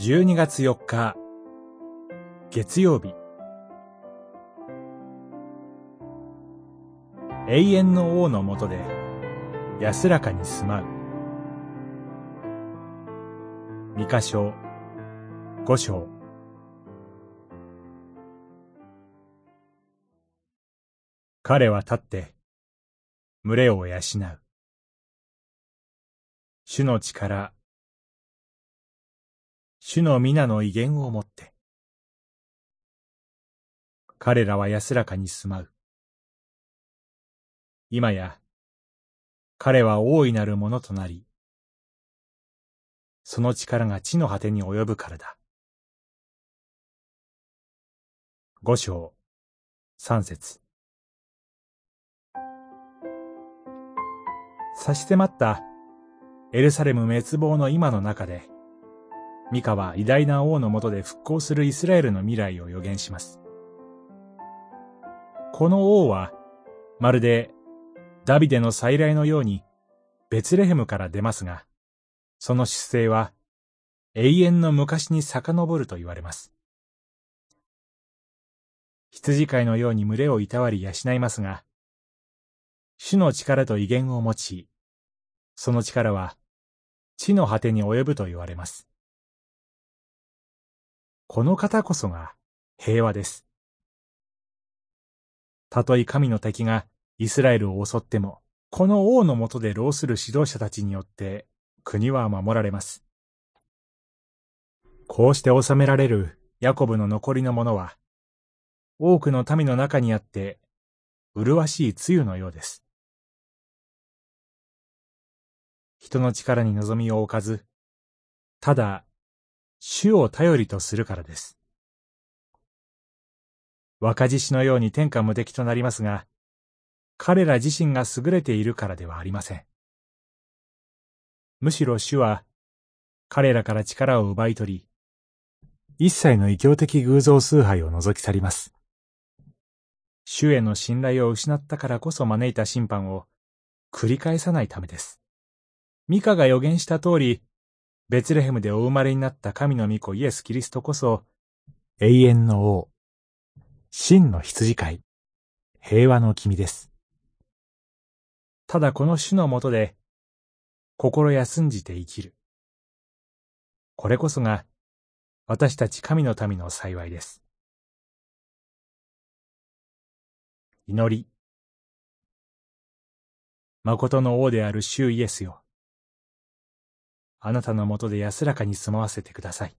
12月4日、月曜日。永遠の王のもとで安らかに住まう。三箇所、五章。彼は立って、群れを養う。主の力、主の皆の威厳をもって。彼らは安らかに住まう。今や、彼は大いなるものとなり、その力が地の果てに及ぶからだ。五章、三節。差し迫ったエルサレム滅亡の今の中で、ミカは偉大な王の下で復興するイスラエルの未来を予言します。この王は、まるでダビデの再来のようにベツレヘムから出ますが、その出生は永遠の昔に遡ると言われます。羊飼いのように群れをいたわり養いますが、主の力と威厳を持ち、その力は地の果てに及ぶと言われます。この方こそが平和です。たとえ神の敵がイスラエルを襲っても、この王の下で労する指導者たちによって国は守られます。こうして治められるヤコブの残りの者は、多くの民の中にあって、麗しい露のようです。人の力に望みを置かず、ただ主を頼りとするからです。若獅子のように天下無敵となりますが、彼ら自身が優れているからではありません。むしろ主は、彼らから力を奪い取り、一切の異教的偶像崇拝を除き去ります。主への信頼を失ったからこそ招いた審判を繰り返さないためです。ミカが予言した通り、ベツレヘムでお生まれになった神の御子イエス・キリストこそ、永遠の王、真の羊飼い、平和の君です。ただこの主のもとで、心休んじて生きる。これこそが、私たち神の民の幸いです。祈り。誠の王である主イエスよ。あなたのもとで安らかに住まわせてください。